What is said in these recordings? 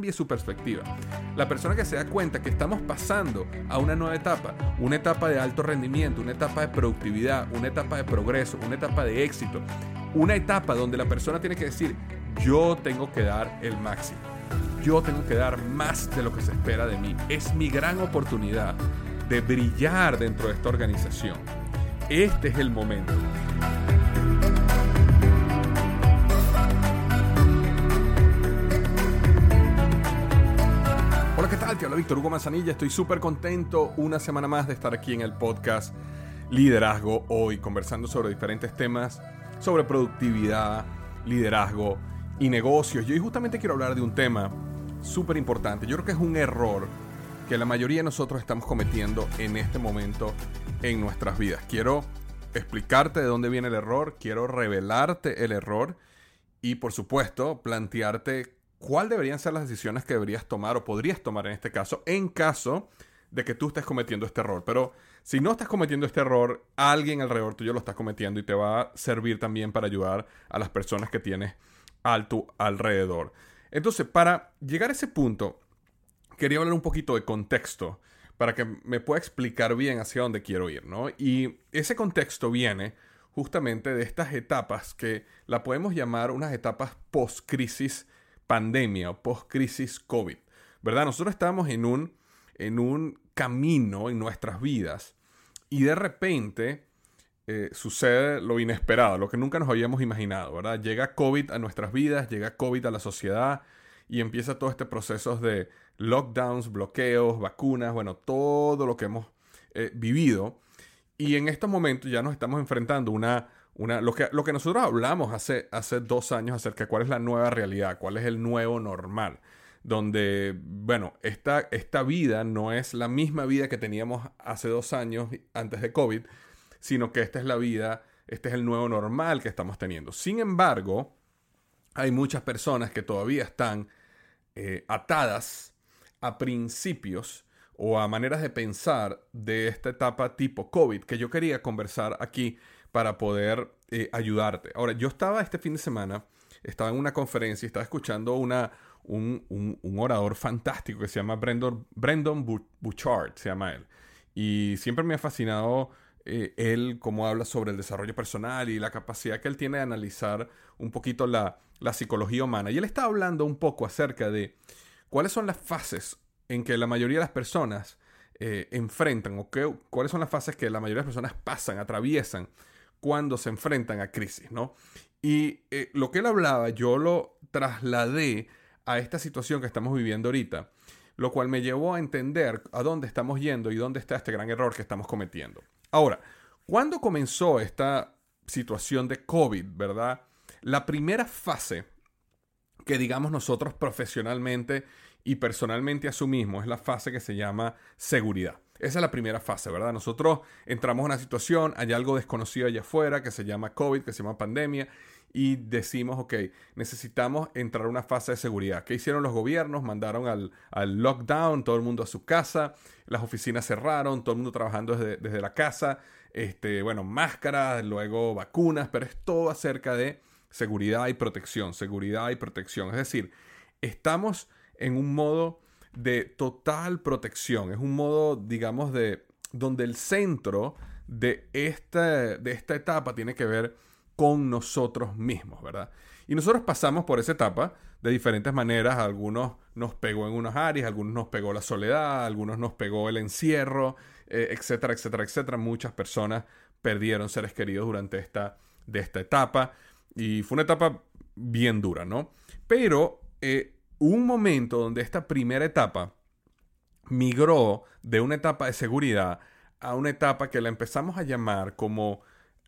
Cambie su perspectiva. La persona que se da cuenta que estamos pasando a una nueva etapa, una etapa de alto rendimiento, una etapa de productividad, una etapa de progreso, una etapa de éxito, una etapa donde la persona tiene que decir, yo tengo que dar el máximo, yo tengo que dar más de lo que se espera de mí. Es mi gran oportunidad de brillar dentro de esta organización. Este es el momento. Tal? Habla Víctor Hugo Manzanilla. Estoy súper contento una semana más de estar aquí en el podcast Liderazgo Hoy, conversando sobre diferentes temas, sobre productividad, liderazgo y negocios. Y hoy justamente quiero hablar de un tema súper importante. Yo creo que es un error que la mayoría de nosotros estamos cometiendo en este momento en nuestras vidas. Quiero explicarte de dónde viene el error, quiero revelarte el error y por supuesto plantearte cuál deberían ser las decisiones que deberías tomar o podrías tomar en este caso en caso de que tú estés cometiendo este error. Pero si no estás cometiendo este error, alguien alrededor tuyo lo está cometiendo y te va a servir también para ayudar a las personas que tienes a tu alrededor. Entonces, para llegar a ese punto, quería hablar un poquito de contexto para que me pueda explicar bien hacia dónde quiero ir, ¿no? Y ese contexto viene justamente de estas etapas que la podemos llamar unas etapas post-crisis pandemia o post-crisis COVID, ¿verdad? Nosotros estamos en un, en un camino en nuestras vidas y de repente eh, sucede lo inesperado, lo que nunca nos habíamos imaginado, ¿verdad? Llega COVID a nuestras vidas, llega COVID a la sociedad y empieza todo este proceso de lockdowns, bloqueos, vacunas, bueno, todo lo que hemos eh, vivido. Y en estos momentos ya nos estamos enfrentando una, una lo, que, lo que nosotros hablamos hace, hace dos años acerca de cuál es la nueva realidad, cuál es el nuevo normal. Donde, bueno, esta, esta vida no es la misma vida que teníamos hace dos años antes de COVID, sino que esta es la vida, este es el nuevo normal que estamos teniendo. Sin embargo, hay muchas personas que todavía están eh, atadas a principios o a maneras de pensar de esta etapa tipo COVID que yo quería conversar aquí para poder eh, ayudarte. Ahora, yo estaba este fin de semana, estaba en una conferencia y estaba escuchando una, un, un, orador fantástico que se llama Brendan, Brendan Bouchard, se llama él. Y siempre me ha fascinado eh, él cómo habla sobre el desarrollo personal y la capacidad que él tiene de analizar un poquito la, la psicología humana. Y él está hablando un poco acerca de cuáles son las fases en que la mayoría de las personas eh, enfrentan o qué, cuáles son las fases que la mayoría de las personas pasan, atraviesan cuando se enfrentan a crisis, ¿no? Y eh, lo que él hablaba, yo lo trasladé a esta situación que estamos viviendo ahorita, lo cual me llevó a entender a dónde estamos yendo y dónde está este gran error que estamos cometiendo. Ahora, ¿cuándo comenzó esta situación de COVID, verdad? La primera fase que digamos nosotros profesionalmente y personalmente asumimos es la fase que se llama seguridad. Esa es la primera fase, ¿verdad? Nosotros entramos en una situación, hay algo desconocido allá afuera que se llama COVID, que se llama pandemia, y decimos, ok, necesitamos entrar a una fase de seguridad. ¿Qué hicieron los gobiernos? Mandaron al, al lockdown, todo el mundo a su casa, las oficinas cerraron, todo el mundo trabajando desde, desde la casa, este, bueno, máscaras, luego vacunas, pero es todo acerca de seguridad y protección, seguridad y protección. Es decir, estamos en un modo de total protección, es un modo, digamos, de donde el centro de esta, de esta etapa tiene que ver con nosotros mismos, ¿verdad? Y nosotros pasamos por esa etapa de diferentes maneras. algunos nos pegó en unas áreas, algunos nos pegó la soledad, algunos nos pegó el encierro, eh, etcétera, etcétera, etcétera. Muchas personas perdieron seres queridos durante esta, de esta etapa. Y fue una etapa bien dura, ¿no? Pero eh, un momento donde esta primera etapa migró de una etapa de seguridad a una etapa que la empezamos a llamar como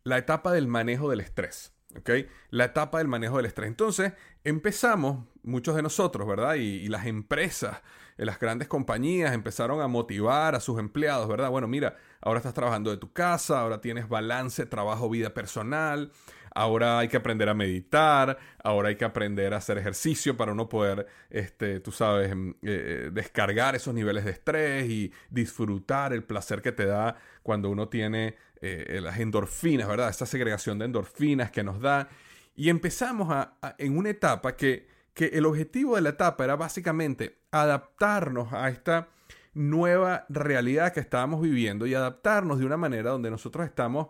la etapa del manejo del estrés. ¿ok? La etapa del manejo del estrés. Entonces, empezamos, muchos de nosotros, ¿verdad? Y, las empresas, eh, las grandes compañías empezaron a motivar a sus empleados, ¿verdad? Bueno, mira, ahora estás trabajando de tu casa, ahora tienes balance, trabajo, vida personal, ahora hay que aprender a meditar, ahora hay que aprender a hacer ejercicio para uno poder, este, tú sabes, em, eh, eh, descargar esos niveles de estrés y disfrutar el placer que te da cuando uno tiene eh, las endorfinas, ¿verdad? Esa segregación de endorfinas que nos da. Y empezamos a, en una etapa que, que el objetivo de la etapa era básicamente adaptarnos a esta nueva realidad que estábamos viviendo y adaptarnos de una manera donde nosotros estamos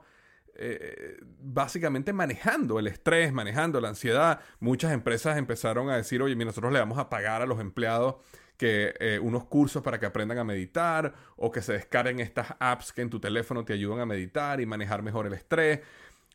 eh, básicamente manejando el estrés, manejando la ansiedad. Muchas empresas empezaron a decir, oye, nosotros le vamos a pagar a los empleados que eh, unos cursos para que aprendan a meditar o que se descarguen estas apps que en tu teléfono te ayudan a meditar y manejar mejor el estrés.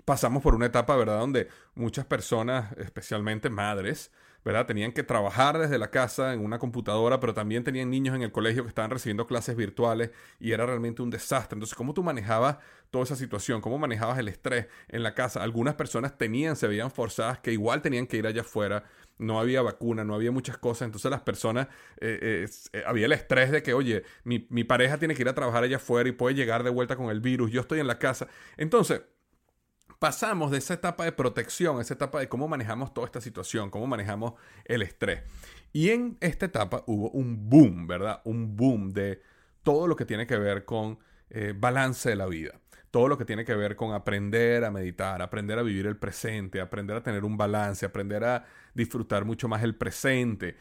Pasamos por una etapa, ¿verdad?, donde muchas personas, especialmente madres, ¿verdad? Tenían que trabajar desde la casa en una computadora, pero también tenían niños en el colegio que estaban recibiendo clases virtuales y era realmente un desastre. Entonces, ¿cómo tú manejabas toda esa situación? ¿Cómo manejabas el estrés en la casa? Algunas personas tenían, se veían forzadas que igual tenían que ir allá afuera. No había vacuna, no había muchas cosas. Entonces las personas, eh, eh, había el estrés de que, oye, mi, mi pareja tiene que ir a trabajar allá afuera y puede llegar de vuelta con el virus. Yo estoy en la casa. Entonces, pasamos de esa etapa de protección, esa etapa de cómo manejamos toda esta situación, cómo manejamos el estrés. Y en esta etapa hubo un boom, ¿verdad? Un boom de todo lo que tiene que ver con eh, balance de la vida. Todo lo que tiene que ver con aprender a meditar, aprender a vivir el presente, aprender a tener un balance, aprender a disfrutar mucho más el presente.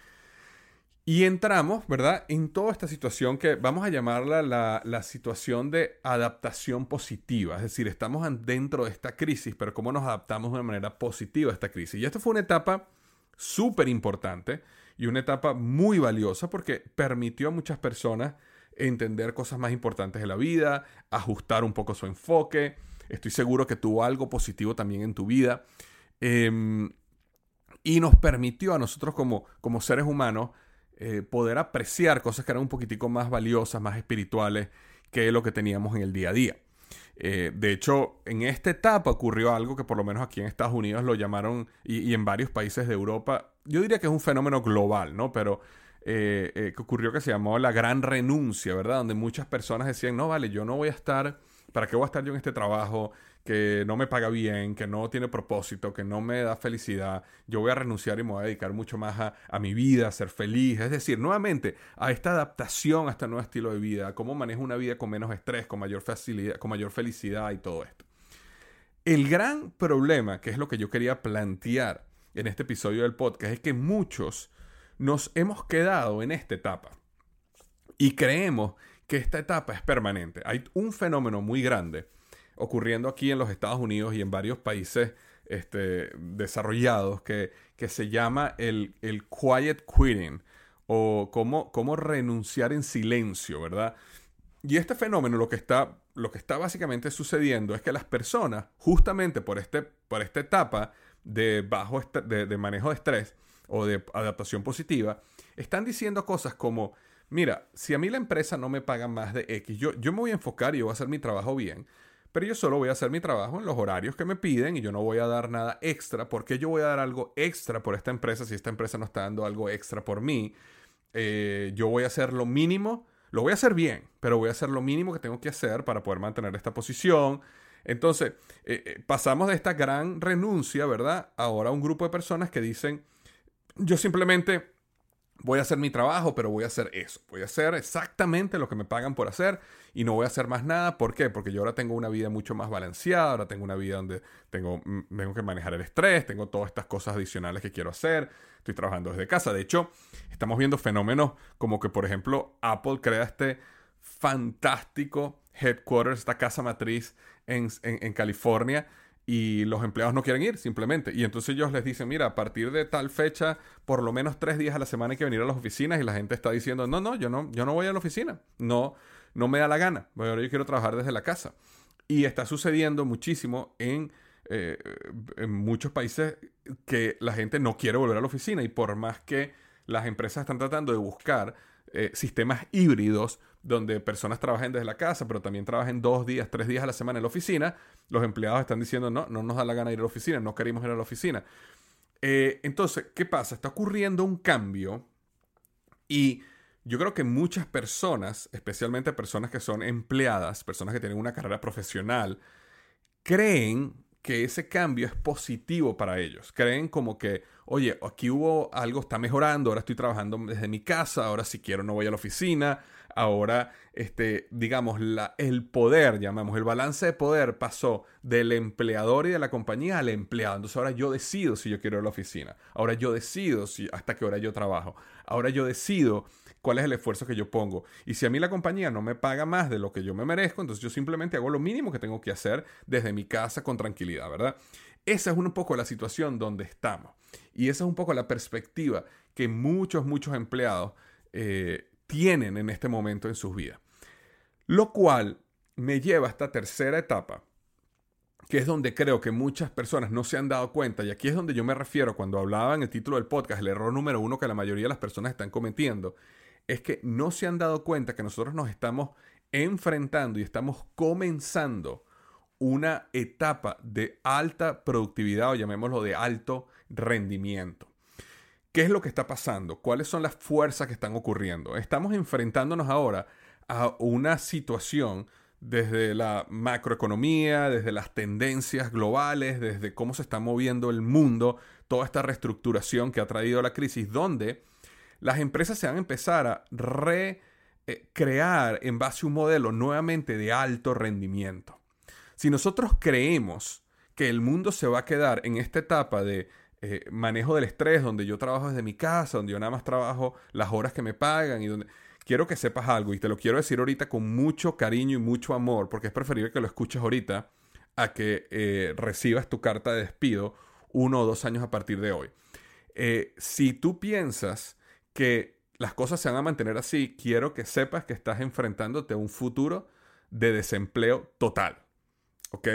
Y entramos, ¿verdad?, en toda esta situación que vamos a llamarla la, situación de adaptación positiva. Es decir, estamos dentro de esta crisis, pero cómo nos adaptamos de una manera positiva a esta crisis. Y esto fue una etapa súper importante y una etapa muy valiosa porque permitió a muchas personas entender cosas más importantes de la vida, ajustar un poco su enfoque. Estoy seguro que tuvo algo positivo también en tu vida. Em, y nos permitió a nosotros como, como seres humanos eh, poder apreciar cosas que eran un poquitico más valiosas, más espirituales que lo que teníamos en el día a día. Eh, de hecho, en esta etapa ocurrió algo que por lo menos aquí en Estados Unidos lo llamaron, y, en varios países de Europa, yo diría que es un fenómeno global, ¿no? Pero eh, que ocurrió que se llamó la gran renuncia, ¿verdad? Donde muchas personas decían, no, vale, yo no voy a estar, ¿para qué voy a estar yo en este trabajo? Que no me paga bien, que no tiene propósito, que no me da felicidad, yo voy a renunciar y me voy a dedicar mucho más a, mi vida, a ser feliz. Es decir, nuevamente, a esta adaptación a este nuevo estilo de vida, a cómo manejo una vida con menos estrés, con mayor facilidad, con mayor felicidad y todo esto. El gran problema, que es lo que yo quería plantear en este episodio del podcast, es que muchos nos hemos quedado en esta etapa y creemos que esta etapa es permanente. Hay un fenómeno muy grande ocurriendo aquí en los Estados Unidos y en varios países este, desarrollados que, que, se llama el, el quiet quitting o cómo, cómo, renunciar en silencio, ¿verdad? Y este fenómeno lo que está, lo que está básicamente sucediendo es que las personas, justamente por, este, por esta etapa de, bajo de, manejo de estrés o de adaptación positiva, están diciendo cosas como, mira, si a mí la empresa no me paga más de X, yo, yo me voy a enfocar y yo voy a hacer mi trabajo bien, pero yo solo voy a hacer mi trabajo en los horarios que me piden y yo no voy a dar nada extra. ¿Por qué yo voy a dar algo extra por esta empresa si esta empresa no está dando algo extra por mí? Eh, yo voy a hacer lo mínimo, lo voy a hacer bien, pero voy a hacer lo mínimo que tengo que hacer para poder mantener esta posición. Entonces, eh, eh, pasamos de esta gran renuncia, ¿verdad? Ahora a un grupo de personas que dicen, yo simplemente voy a hacer mi trabajo, pero voy a hacer eso. Voy a hacer exactamente lo que me pagan por hacer y no voy a hacer más nada. ¿Por qué? Porque yo ahora tengo una vida mucho más balanceada, ahora tengo una vida donde tengo, tengo que manejar el estrés, tengo todas estas cosas adicionales que quiero hacer, estoy trabajando desde casa. De hecho, estamos viendo fenómenos como que, por ejemplo, Apple crea este fantástico headquarters, esta casa matriz en California y los empleados no quieren ir simplemente. Y entonces ellos les dicen, mira, a partir de tal fecha, por lo menos tres días a la semana hay que venir a las oficinas y la gente está diciendo, no, no, yo no, yo no voy a la oficina, no, no me da la gana, ahora yo quiero trabajar desde la casa. Y está sucediendo muchísimo en, eh, en muchos países que la gente no quiere volver a la oficina y por más que las empresas están tratando de buscar eh, sistemas híbridos donde personas trabajen desde la casa, pero también trabajen dos días, tres días a la semana en la oficina, los empleados están diciendo, no, no nos da la gana ir a la oficina, no queremos ir a la oficina. Eh, entonces, ¿qué pasa? Está ocurriendo un cambio y yo creo que muchas personas, especialmente personas que son empleadas, personas que tienen una carrera profesional, creen que ese cambio es positivo para ellos. Creen como que, oye, aquí hubo algo, está mejorando, ahora estoy trabajando desde mi casa, ahora si quiero no voy a la oficina, ahora, este, digamos, la, el poder, llamamos, el balance de poder pasó del empleador y de la compañía al empleado. Entonces ahora yo decido si yo quiero ir a la oficina, ahora yo decido si, hasta qué hora yo trabajo, ahora yo decido cuál es el esfuerzo que yo pongo. Y si a mí la compañía no me paga más de lo que yo me merezco, entonces yo simplemente hago lo mínimo que tengo que hacer desde mi casa con tranquilidad, ¿verdad? Esa es un poco la situación donde estamos. Y esa es un poco la perspectiva que muchos, muchos empleados eh, tienen en este momento en sus vidas. Lo cual me lleva a esta tercera etapa, que es donde creo que muchas personas no se han dado cuenta, y aquí es donde yo me refiero cuando hablaba en el título del podcast, el error número uno que la mayoría de las personas están cometiendo, es que no se han dado cuenta que nosotros nos estamos enfrentando y estamos comenzando una etapa de alta productividad o llamémoslo de alto rendimiento. ¿Qué es lo que está pasando? ¿Cuáles son las fuerzas que están ocurriendo? Estamos enfrentándonos ahora a una situación desde la macroeconomía, desde las tendencias globales, desde cómo se está moviendo el mundo, toda esta reestructuración que ha traído la crisis, donde las empresas se van a empezar a recrear en base a un modelo nuevamente de alto rendimiento. Si nosotros creemos que el mundo se va a quedar en esta etapa de eh, manejo del estrés, donde yo trabajo desde mi casa, donde yo nada más trabajo las horas que me pagan y donde... Quiero que sepas algo y te lo quiero decir ahorita con mucho cariño y mucho amor, porque es preferible que lo escuches ahorita a que eh, recibas tu carta de despido uno o dos años a partir de hoy. Eh, si tú piensas que las cosas se van a mantener así, quiero que sepas que estás enfrentándote a un futuro de desempleo total. ¿Ok?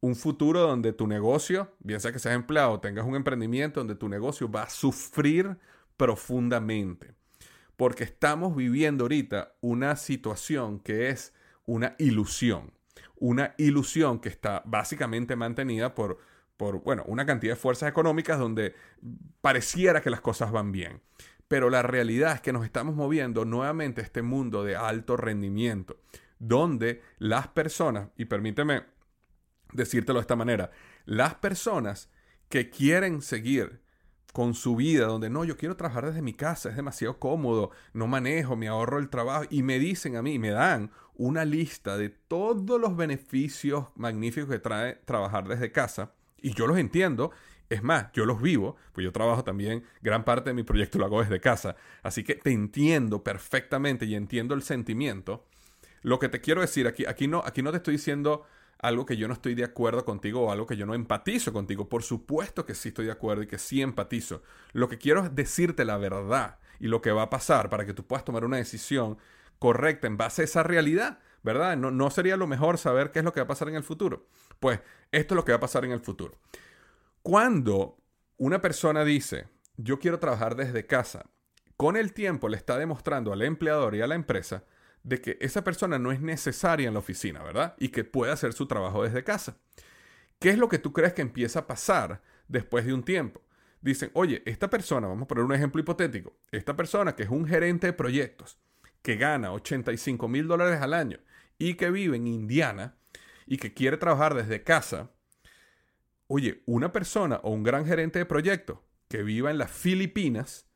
Un futuro donde tu negocio, bien sea que seas empleado tengas un emprendimiento, donde tu negocio va a sufrir profundamente. Porque estamos viviendo ahorita una situación que es una ilusión. Una ilusión que está básicamente mantenida por, por bueno, una cantidad de fuerzas económicas donde pareciera que las cosas van bien. Pero la realidad es que nos estamos moviendo nuevamente a este mundo de alto rendimiento, donde las personas, y permíteme decírtelo de esta manera, las personas que quieren seguir con su vida, donde no, yo quiero trabajar desde mi casa, es demasiado cómodo, no manejo, me ahorro el trabajo, y me dicen a mí, me dan una lista de todos los beneficios magníficos que trae trabajar desde casa, y yo los entiendo, es más, yo los vivo, pues yo trabajo también, gran parte de mi proyecto lo hago desde casa. Así que te entiendo perfectamente y entiendo el sentimiento. Lo que te quiero decir aquí, aquí no, aquí no te estoy diciendo algo que yo no estoy de acuerdo contigo o algo que yo no empatizo contigo. Por supuesto que sí estoy de acuerdo y que sí empatizo. Lo que quiero es decirte la verdad y lo que va a pasar para que tú puedas tomar una decisión correcta en base a esa realidad, ¿verdad? No, no sería lo mejor saber qué es lo que va a pasar en el futuro. Pues esto es lo que va a pasar en el futuro. Cuando una persona dice, yo quiero trabajar desde casa, con el tiempo le está demostrando al empleador y a la empresa de que esa persona no es necesaria en la oficina, ¿verdad? Y que puede hacer su trabajo desde casa. ¿Qué es lo que tú crees que empieza a pasar después de un tiempo? Dicen, oye, esta persona, vamos a poner un ejemplo hipotético, esta persona que es un gerente de proyectos, que gana 85 mil dólares al año y que vive en Indiana y que quiere trabajar desde casa, oye, una persona o un gran gerente de proyecto que viva en las Filipinas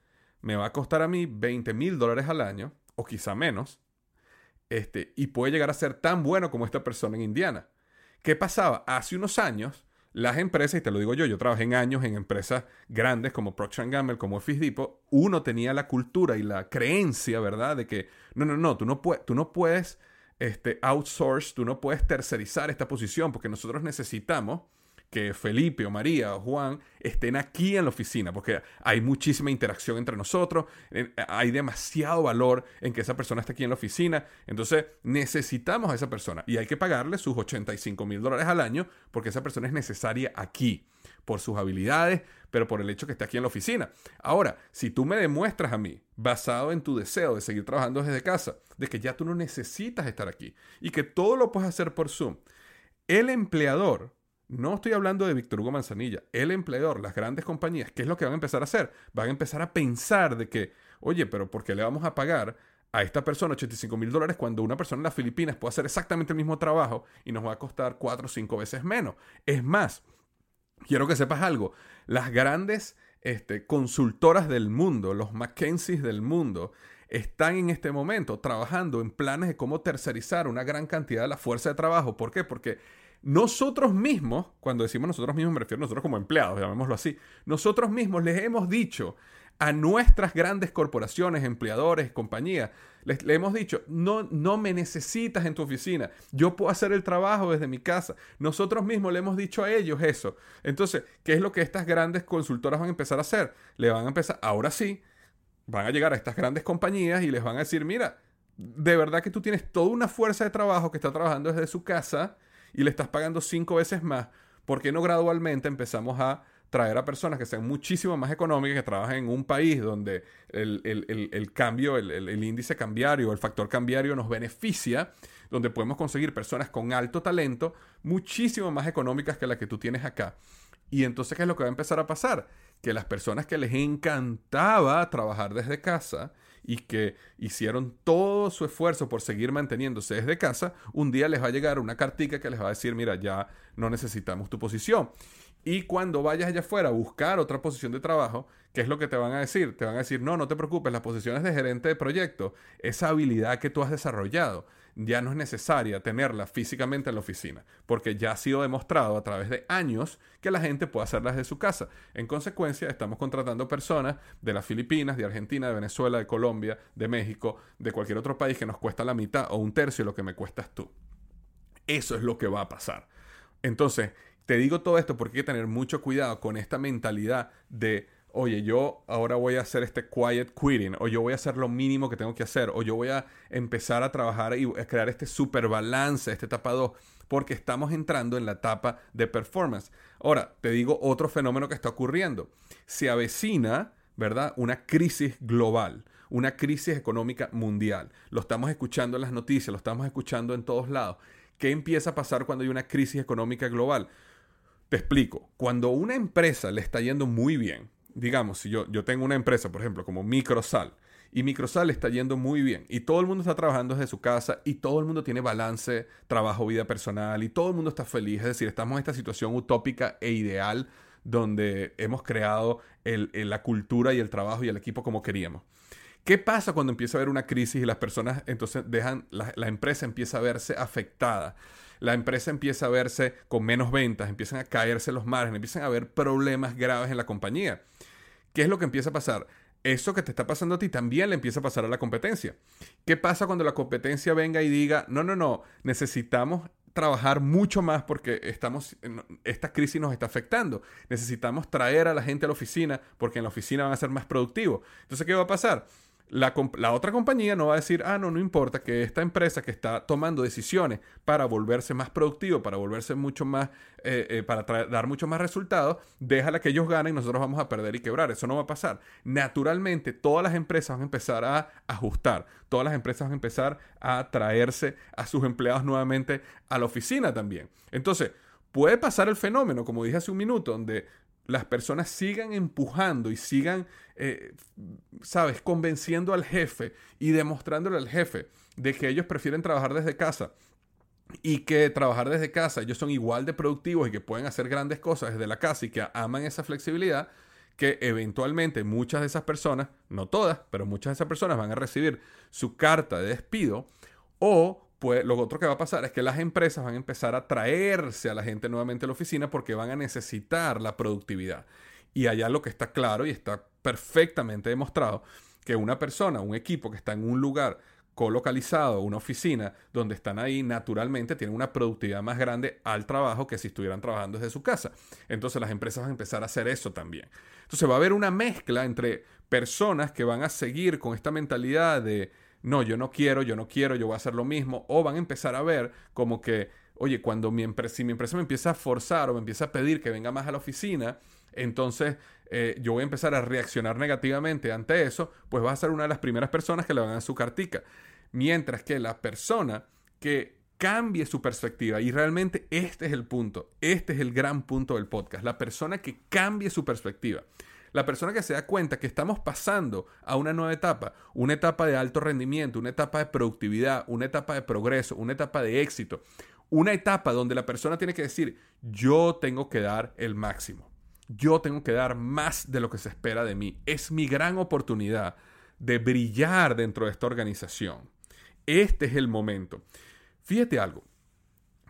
me va a costar a mí 20 mil dólares al año, o quizá menos, este, y puede llegar a ser tan bueno como esta persona en Indiana. ¿Qué pasaba? Hace unos años, las empresas, y te lo digo yo, yo trabajé en años en empresas grandes como Procter Gamble, como Office Depot, uno tenía la cultura y la creencia, ¿verdad? De que, no, no, no, tú no, puedes, tú no puedes este, outsource, tú no puedes tercerizar esta posición porque nosotros necesitamos que Felipe o María o Juan estén aquí en la oficina, porque hay muchísima interacción entre nosotros, hay demasiado valor en que esa persona esté aquí en la oficina, entonces necesitamos a esa persona y hay que pagarle sus 85 mil dólares al año porque esa persona es necesaria aquí por sus habilidades, pero por el hecho que esté aquí en la oficina. Ahora, si tú me demuestras a mí, basado en tu deseo de seguir trabajando desde casa, de que ya tú no necesitas estar aquí y que todo lo puedes hacer por Zoom. El empleador, no estoy hablando de Víctor Hugo Manzanilla, el empleador, las grandes compañías, ¿qué es lo que van a empezar a hacer? Van a empezar a pensar de que, oye, pero ¿por qué le vamos a pagar a esta persona 85 mil dólares cuando una persona en las Filipinas puede hacer exactamente el mismo trabajo y nos va a costar cuatro o cinco veces menos? Es más, quiero que sepas algo, las grandes este, consultoras del mundo, los McKenzies del mundo, están en este momento trabajando en planes de cómo tercerizar una gran cantidad de la fuerza de trabajo. ¿Por qué? Porque nosotros mismos, cuando decimos nosotros mismos, me refiero a nosotros como empleados, llamémoslo así, nosotros mismos les hemos dicho a nuestras grandes corporaciones, empleadores, compañías, les, hemos dicho, no, no me necesitas en tu oficina, yo puedo hacer el trabajo desde mi casa. Nosotros mismos le hemos dicho a ellos eso. Entonces, ¿qué es lo que estas grandes consultoras van a empezar a hacer? Le van a empezar, ahora sí, van a llegar a estas grandes compañías y les van a decir, mira, de verdad que tú tienes toda una fuerza de trabajo que está trabajando desde su casa y le estás pagando cinco veces más. ¿Por qué no gradualmente empezamos a traer a personas que sean muchísimo más económicas, que trabajen en un país donde el, cambio, el, índice cambiario, el factor cambiario nos beneficia, donde podemos conseguir personas con alto talento, muchísimo más económicas que las que tú tienes acá. Y entonces, ¿qué es lo que va a empezar a pasar? Que las personas que les encantaba trabajar desde casa y que hicieron todo su esfuerzo por seguir manteniéndose desde casa, un día les va a llegar una cartica que les va a decir, mira, ya no necesitamos tu posición. Y cuando vayas allá afuera a buscar otra posición de trabajo, ¿qué es lo que te van a decir? Te van a decir, no, no te preocupes, las posiciones de gerente de proyecto, esa habilidad que tú has desarrollado, ya no es necesaria tenerla físicamente en la oficina, porque ya ha sido demostrado a través de años que la gente puede hacerlas de su casa. En consecuencia, estamos contratando personas de las Filipinas, de Argentina, de Venezuela, de Colombia, de México, de cualquier otro país que nos cuesta la mitad o un tercio de lo que me cuestas tú. Eso es lo que va a pasar. Entonces, te digo todo esto porque hay que tener mucho cuidado con esta mentalidad de, oye, yo ahora voy a hacer este quiet quitting, o yo voy a hacer lo mínimo que tengo que hacer, o yo voy a empezar a trabajar y a crear este super balance, este etapa 2, porque estamos entrando en la etapa de performance. Ahora, te digo otro fenómeno que está ocurriendo. Se avecina, ¿verdad? Una crisis global una crisis económica mundial. Lo estamos escuchando en las noticias, lo estamos escuchando en todos lados. ¿Qué empieza a pasar cuando hay una crisis económica global? Te explico. Cuando una empresa le está yendo muy bien, digamos, si yo, yo tengo una empresa, por ejemplo, como Microsal, y Microsal está yendo muy bien, y todo el mundo está trabajando desde su casa, y todo el mundo tiene balance, trabajo, vida personal, y todo el mundo está feliz, es decir, estamos en esta situación utópica e ideal donde hemos creado la cultura y el trabajo y el equipo como queríamos. ¿Qué pasa cuando empieza a haber una crisis y las personas entonces dejan, la empresa empieza a verse afectada? la empresa empieza a verse con menos ventas, empiezan a caerse los márgenes, empiezan a haber problemas graves en la compañía. ¿Qué es lo que empieza a pasar? Eso que te está pasando a ti también le empieza a pasar a la competencia. ¿Qué pasa cuando la competencia venga y diga, no, no, no, necesitamos trabajar mucho más porque estamos, esta crisis nos está afectando. Necesitamos traer a la gente a la oficina porque en la oficina van a ser más productivos. Entonces, ¿qué va a pasar? La, otra compañía no va a decir, ah, no, no importa que esta empresa que está tomando decisiones para volverse más productivo, para volverse mucho más, eh, eh, para dar mucho más resultados, déjala que ellos ganen y nosotros vamos a perder y quebrar. Eso no va a pasar. Naturalmente, todas las empresas van a empezar a ajustar, todas las empresas van a empezar a traerse a sus empleados nuevamente a la oficina también. Entonces, puede pasar el fenómeno, como dije hace un minuto, donde las personas sigan empujando y sigan, eh, sabes, convenciendo al jefe y demostrándole al jefe de que ellos prefieren trabajar desde casa y que trabajar desde casa ellos son igual de productivos y que pueden hacer grandes cosas desde la casa y que aman esa flexibilidad, que eventualmente muchas de esas personas, no todas, pero muchas de esas personas van a recibir su carta de despido o pues lo otro que va a pasar es que las empresas van a empezar a traerse a la gente nuevamente a la oficina porque van a necesitar la productividad. Y allá lo que está claro y está perfectamente demostrado que una persona, un equipo que está en un lugar colocalizado, una oficina donde están ahí, naturalmente tienen una productividad más grande al trabajo que si estuvieran trabajando desde su casa. Entonces las empresas van a empezar a hacer eso también. Entonces va a haber una mezcla entre personas que van a seguir con esta mentalidad de no, yo no quiero, yo no quiero, yo voy a hacer lo mismo, o van a empezar a ver como que, oye, cuando mi empresa, si mi empresa me empieza a forzar o me empieza a pedir que venga más a la oficina, entonces eh, yo voy a empezar a reaccionar negativamente ante eso, pues vas a ser una de las primeras personas que le van a su cartica. Mientras que la persona que cambie su perspectiva, y realmente este es el punto, este es el gran punto del podcast, la persona que cambie su perspectiva. La persona que se da cuenta que estamos pasando a una nueva etapa, una etapa de alto rendimiento, una etapa de productividad, una etapa de progreso, una etapa de éxito, una etapa donde la persona tiene que decir, yo tengo que dar el máximo, yo tengo que dar más de lo que se espera de mí. Es mi gran oportunidad de brillar dentro de esta organización. Este es el momento. Fíjate algo.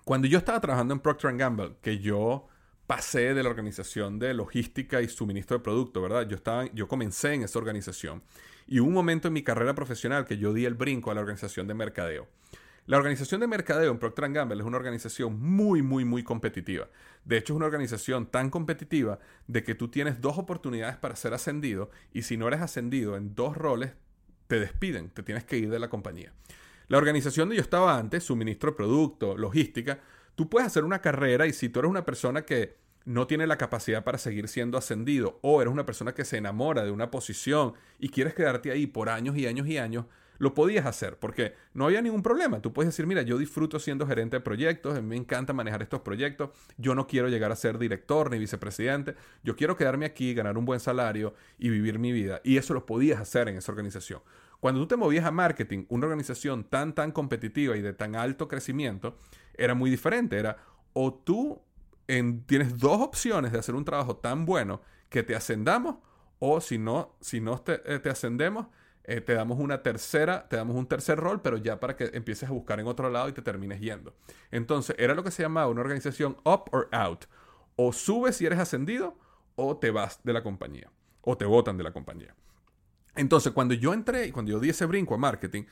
Cuando yo estaba trabajando en Procter Gamble, que yo pasé de la organización de logística y suministro de producto, ¿verdad? Yo, estaba, yo comencé en esa organización y un momento en mi carrera profesional que yo di el brinco a la organización de mercadeo. La organización de mercadeo en Procter Gamble es una organización muy, muy, muy competitiva. De hecho, es una organización tan competitiva de que tú tienes dos oportunidades para ser ascendido y si no eres ascendido en dos roles, te despiden, te tienes que ir de la compañía. La organización donde yo estaba antes, suministro de producto, logística, tú puedes hacer una carrera y si tú eres una persona que no tiene la capacidad para seguir siendo ascendido o eres una persona que se enamora de una posición y quieres quedarte ahí por años y años y años, lo podías hacer porque no había ningún problema. Tú puedes decir, mira, yo disfruto siendo gerente de proyectos, a mí me encanta manejar estos proyectos, yo no quiero llegar a ser director ni vicepresidente, yo quiero quedarme aquí, ganar un buen salario y vivir mi vida. Y eso lo podías hacer en esa organización. Cuando tú te movías a marketing, una organización tan, tan competitiva y de tan alto crecimiento, era muy diferente. Era o tú tienes dos opciones de hacer un trabajo tan bueno que te ascendamos, o si no, si no te, eh, ascendemos, eh, te damos una tercera, te damos un tercer rol, pero ya para que empieces a buscar en otro lado y te termines yendo. Entonces, era lo que se llamaba una organización up or out. O subes si eres ascendido, o te vas de la compañía, o te votan de la compañía. Entonces, cuando yo entré y cuando yo di ese brinco a marketing,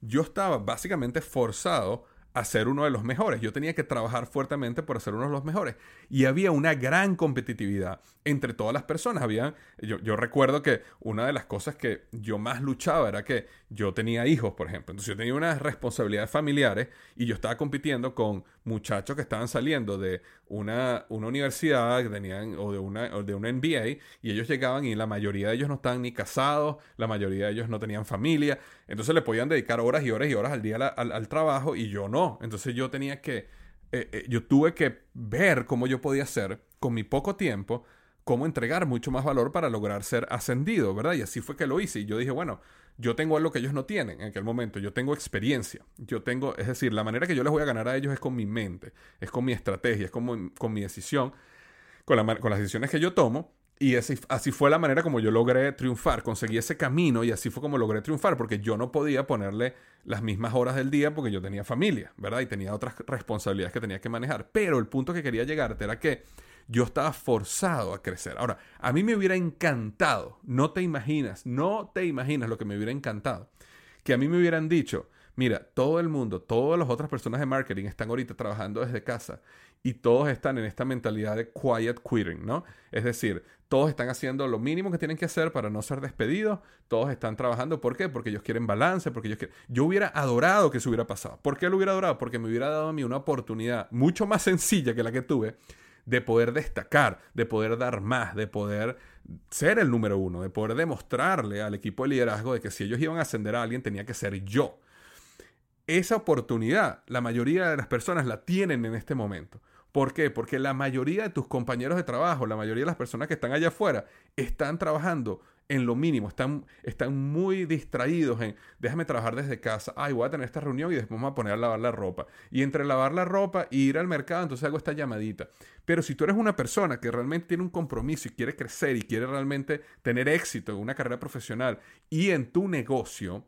yo estaba básicamente forzado a ser uno de los mejores. Yo tenía que trabajar fuertemente por ser uno de los mejores. Y había una gran competitividad entre todas las personas. Había, yo, recuerdo que una de las cosas que yo más luchaba era que yo tenía hijos, por ejemplo. Entonces yo tenía unas responsabilidades familiares y yo estaba compitiendo con muchachos que estaban saliendo de una, una universidad que tenían, o, de una, o de una MBA y ellos llegaban y la mayoría de ellos no estaban ni casados, la mayoría de ellos no tenían familia. Entonces le podían dedicar horas y horas y horas al día al, trabajo y yo no. Entonces yo tenía que, eh, eh, yo tuve que ver cómo yo podía hacer con mi poco tiempo, cómo entregar mucho más valor para lograr ser ascendido, ¿verdad? Y así fue que lo hice. Y yo dije, bueno, yo tengo algo que ellos no tienen en aquel momento, yo tengo experiencia, yo tengo, es decir, la manera que yo les voy a ganar a ellos es con mi mente, es con mi estrategia, es con, con mi decisión, con, la, con las decisiones que yo tomo. Y así, así, fue la manera como yo logré triunfar, conseguí ese camino y así fue como logré triunfar, porque yo no podía ponerle las mismas horas del día porque yo tenía familia, ¿verdad? Y tenía otras responsabilidades que tenía que manejar. Pero el punto que quería llegarte era que yo estaba forzado a crecer. Ahora, a mí me hubiera encantado, no te imaginas, no te imaginas lo que me hubiera encantado, que a mí me hubieran dicho, mira, todo el mundo, todas las otras personas de marketing están ahorita trabajando desde casa y todos están en esta mentalidad de quiet quitting, ¿no? Es decir, todos están haciendo lo mínimo que tienen que hacer para no ser despedidos, todos están trabajando, ¿por qué? Porque ellos quieren balance, porque ellos quieren... Yo hubiera adorado que eso hubiera pasado. ¿Por qué lo hubiera adorado? Porque me hubiera dado a mí una oportunidad mucho más sencilla que la que tuve de poder destacar, de poder dar más, de poder ser el número uno, de poder demostrarle al equipo de liderazgo de que si ellos iban a ascender a alguien tenía que ser yo. Esa oportunidad, la mayoría de las personas la tienen en este momento. ¿Por qué? Porque la mayoría de tus compañeros de trabajo, la mayoría de las personas que están allá afuera, están trabajando en lo mínimo, están, están muy distraídos en, déjame trabajar desde casa, ay, voy a tener esta reunión y después me voy a poner a lavar la ropa. Y entre lavar la ropa e ir al mercado, entonces hago esta llamadita. Pero si tú eres una persona que realmente tiene un compromiso y quiere crecer y quiere realmente tener éxito en una carrera profesional y en tu negocio,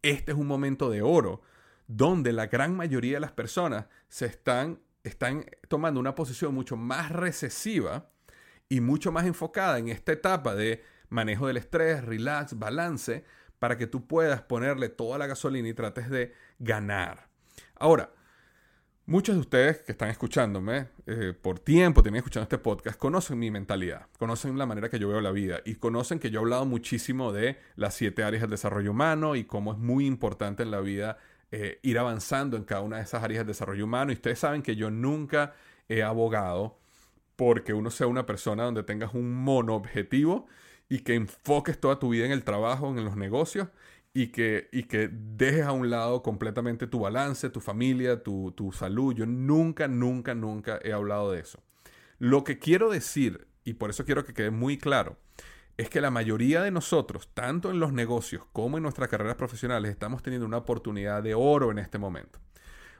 este es un momento de oro donde la gran mayoría de las personas se están están tomando una posición mucho más recesiva y mucho más enfocada en esta etapa de manejo del estrés, relax, balance, para que tú puedas ponerle toda la gasolina y trates de ganar. Ahora, muchos de ustedes que están escuchándome eh, por tiempo, tienen escuchando este podcast, conocen mi mentalidad, conocen la manera que yo veo la vida y conocen que yo he hablado muchísimo de las siete áreas del desarrollo humano y cómo es muy importante en la vida eh, ir avanzando en cada una de esas áreas de desarrollo humano. Y ustedes saben que yo nunca he abogado porque uno sea una persona donde tengas un mono objetivo y que enfoques toda tu vida en el trabajo, en los negocios y que, y que dejes a un lado completamente tu balance, tu familia, tu, tu salud. Yo nunca, nunca, nunca he hablado de eso. Lo que quiero decir, y por eso quiero que quede muy claro, es que la mayoría de nosotros, tanto en los negocios como en nuestras carreras profesionales, estamos teniendo una oportunidad de oro en este momento.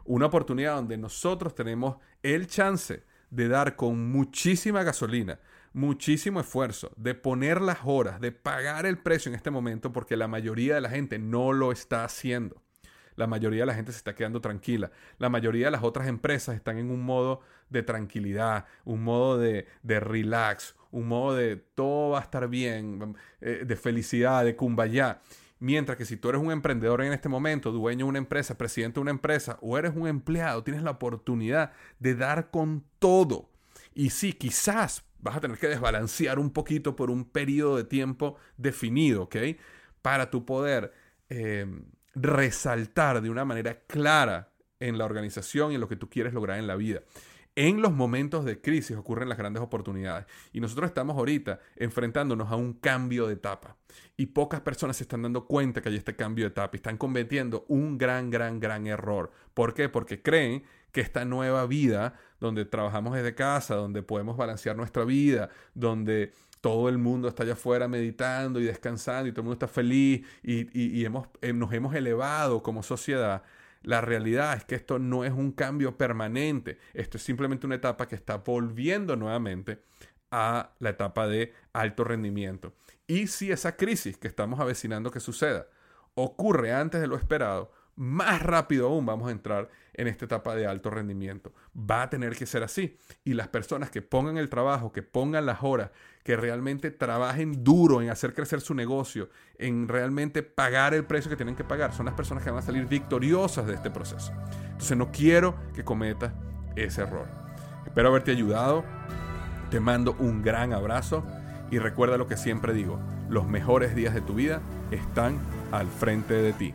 Una oportunidad donde nosotros tenemos el chance de dar con muchísima gasolina, muchísimo esfuerzo de poner las horas, de pagar el precio en este momento porque la mayoría de la gente no lo está haciendo. La mayoría de la gente se está quedando tranquila. La mayoría de las otras empresas están en un modo de tranquilidad, un modo de, de relax, un modo de todo va a estar bien, eh, de felicidad, de kumbaya. Mientras que si tú eres un emprendedor en este momento, dueño de una empresa, presidente de una empresa o eres un empleado, tienes la oportunidad de dar con todo. Y sí, quizás vas a tener que desbalancear un poquito por un periodo de tiempo definido, ¿ok? Para tu poder eh, resaltar de una manera clara en la organización y en lo que tú quieres lograr en la vida. En los momentos de crisis ocurren las grandes oportunidades y nosotros estamos ahorita enfrentándonos a un cambio de etapa y pocas personas se están dando cuenta que hay este cambio de etapa y están cometiendo un gran, gran, gran error. ¿Por qué? Porque creen que esta nueva vida, donde trabajamos desde casa, donde podemos balancear nuestra vida, donde todo el mundo está allá afuera meditando y descansando y todo el mundo está feliz y, hemos, eh, nos hemos elevado como sociedad, la realidad es que esto no es un cambio permanente, esto es simplemente una etapa que está volviendo nuevamente a la etapa de alto rendimiento. Y si esa crisis que estamos avecinando que suceda ocurre antes de lo esperado, más rápido aún vamos a entrar en esta etapa de alto rendimiento. Va a tener que ser así. Y las personas que pongan el trabajo, que pongan las horas, que realmente trabajen duro en hacer crecer su negocio, en realmente pagar el precio que tienen que pagar, son las personas que van a salir victoriosas de este proceso. Entonces no quiero que cometas ese error. Espero haberte ayudado. Te mando un gran abrazo y recuerda lo que siempre digo, los mejores días de tu vida están al frente de ti.